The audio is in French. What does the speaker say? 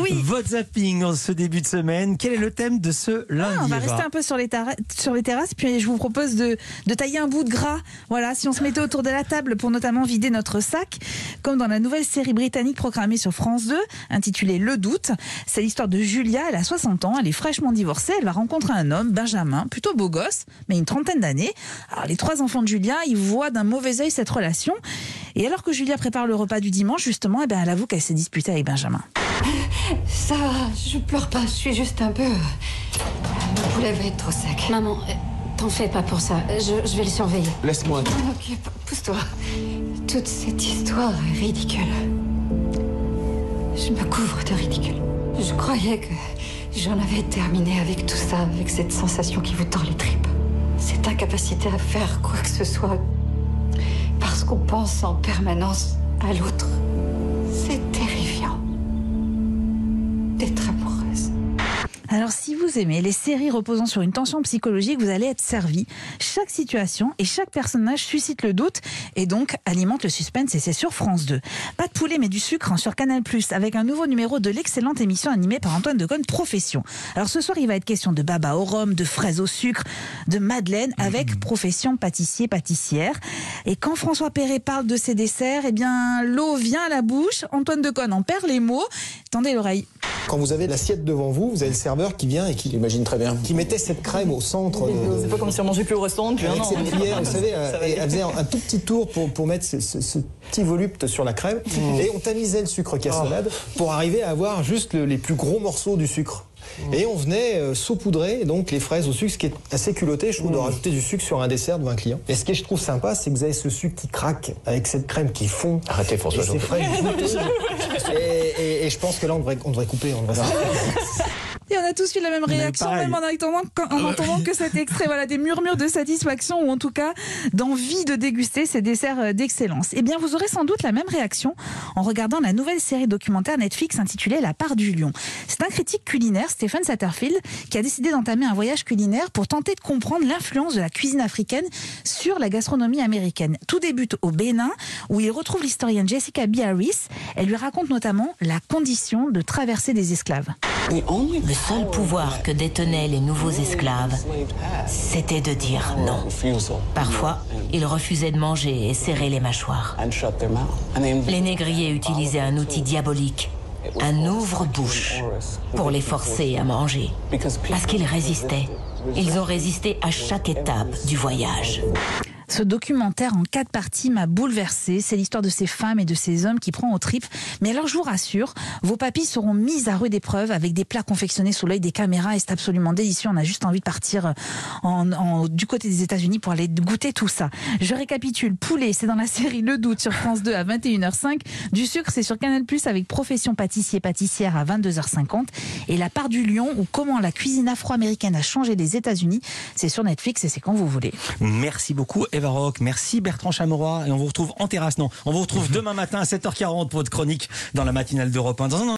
Oui. Votre zapping en ce début de semaine. Quel est le thème de ce lundi Ah, on va rester un peu sur les, terra- sur les terrasses, puis je vous propose de, de tailler un bout de gras. Voilà, si on se mettait autour de la table pour notamment vider notre sac, comme dans la nouvelle série britannique programmée sur France 2, intitulée Le Doute. C'est l'histoire de Julia, elle a 60 ans, elle est fraîchement divorcée, elle va rencontrer un homme, Benjamin, plutôt beau gosse, mais une trentaine d'années. Alors les trois enfants de Julia, ils voient d'un mauvais œil cette relation. Et alors que Julia prépare le repas du dimanche, justement, eh ben, elle avoue qu'elle s'est disputée avec Benjamin. Ça va, je pleure pas, je suis juste un peu. Le poulet va être trop sec. Maman, t'en fais pas pour ça. Je, je vais le surveiller. Laisse-moi. Ok, pousse-toi. Toute cette histoire est ridicule. Je me couvre de ridicule. Je croyais que j'en avais terminé avec tout ça, avec cette sensation qui vous tord les tripes. Cette incapacité à faire quoi que ce soit. Parce qu'on pense en permanence à l'autre. Alors, si vous aimez les séries reposant sur une tension psychologique, vous allez être servi. Chaque situation et chaque personnage suscite le doute et donc alimente le suspense et c'est sur France 2. Pas de poulet mais du sucre hein, sur Canal+, avec un nouveau numéro de l'excellente émission animée par Antoine Decaune, Profession. Alors ce soir, il va être question de baba au rhum, de fraises au sucre, de madeleine avec Profession pâtissier-pâtissière. Et quand François Perret parle de ses desserts, eh bien l'eau vient à la bouche, Antoine Decaune en perd les mots. Tendez l'oreille. Quand vous avez l'assiette devant vous, vous avez le serveur qui vient et qui, J'imagine très bien. qui mettait cette crème au centre. de- C'est pas comme si on mangeait plus au restaurant depuis un avec an. cette hein. cuillère, vous savez, euh, et elle faisait un, tout petit tour pour, pour mettre ce, ce- ce petit volupte sur la crème. Et on tamisait le sucre cassonade pour arriver à avoir juste le- les plus gros morceaux du sucre. Et on venait euh, saupoudrer donc les fraises au sucre, ce qui est assez culotté, je trouve, de rajouter du sucre sur un dessert devant un client. Et ce que je trouve sympa, c'est que vous avez ce sucre qui craque avec cette crème qui fond. Arrêtez, François Et et, et- et je pense que là, on devrait, on devrait couper. On devrait Et on a tous eu la même réaction, même en entendant, en entendant que cet extrait, voilà, des murmures de satisfaction ou en tout cas d'envie de déguster ces desserts euh, d'excellence. Eh bien, vous aurez sans doute la même réaction en regardant la nouvelle série documentaire Netflix intitulée La part du lion. C'est un critique culinaire, Stephen Satterfield, qui a décidé d'entamer un voyage culinaire pour tenter de comprendre l'influence de la cuisine africaine sur la gastronomie américaine. Tout débute au Bénin, où il retrouve l'historienne Jessica B. Harris. Elle lui raconte notamment la condition de traverser des esclaves. Le seul pouvoir que détenaient les nouveaux esclaves, c'était de dire non. Parfois, ils refusaient de manger et serraient les mâchoires. Les négriers utilisaient un outil diabolique, un ouvre-bouche, pour les forcer à manger. Parce qu'ils résistaient. Ils ont résisté à chaque étape du voyage. Ce documentaire en quatre parties m'a bouleversée. C'est l'histoire de ces femmes et de ces hommes qui prend aux tripes. Mais alors, je vous rassure, vos papilles seront mises à rude épreuve avec des plats confectionnés sous l'œil des caméras et c'est absolument délicieux. On a juste envie de partir en- du côté des États-Unis pour aller goûter tout ça. Je récapitule. Poulet, c'est dans la série Le Doute sur France 2 à 21h05. Du sucre, c'est sur Canal Plus avec Profession pâtissier pâtissière à 22h50. Et La part du lion ou comment la cuisine afro-américaine a changé les États-Unis, c'est sur Netflix et c'est quand vous voulez. Merci beaucoup Eva Rock, merci Bertrand Chameroy et on vous retrouve en terrasse. Non, on vous retrouve demain matin à 7h40 pour votre chronique dans la matinale d'Europe 1. Dans un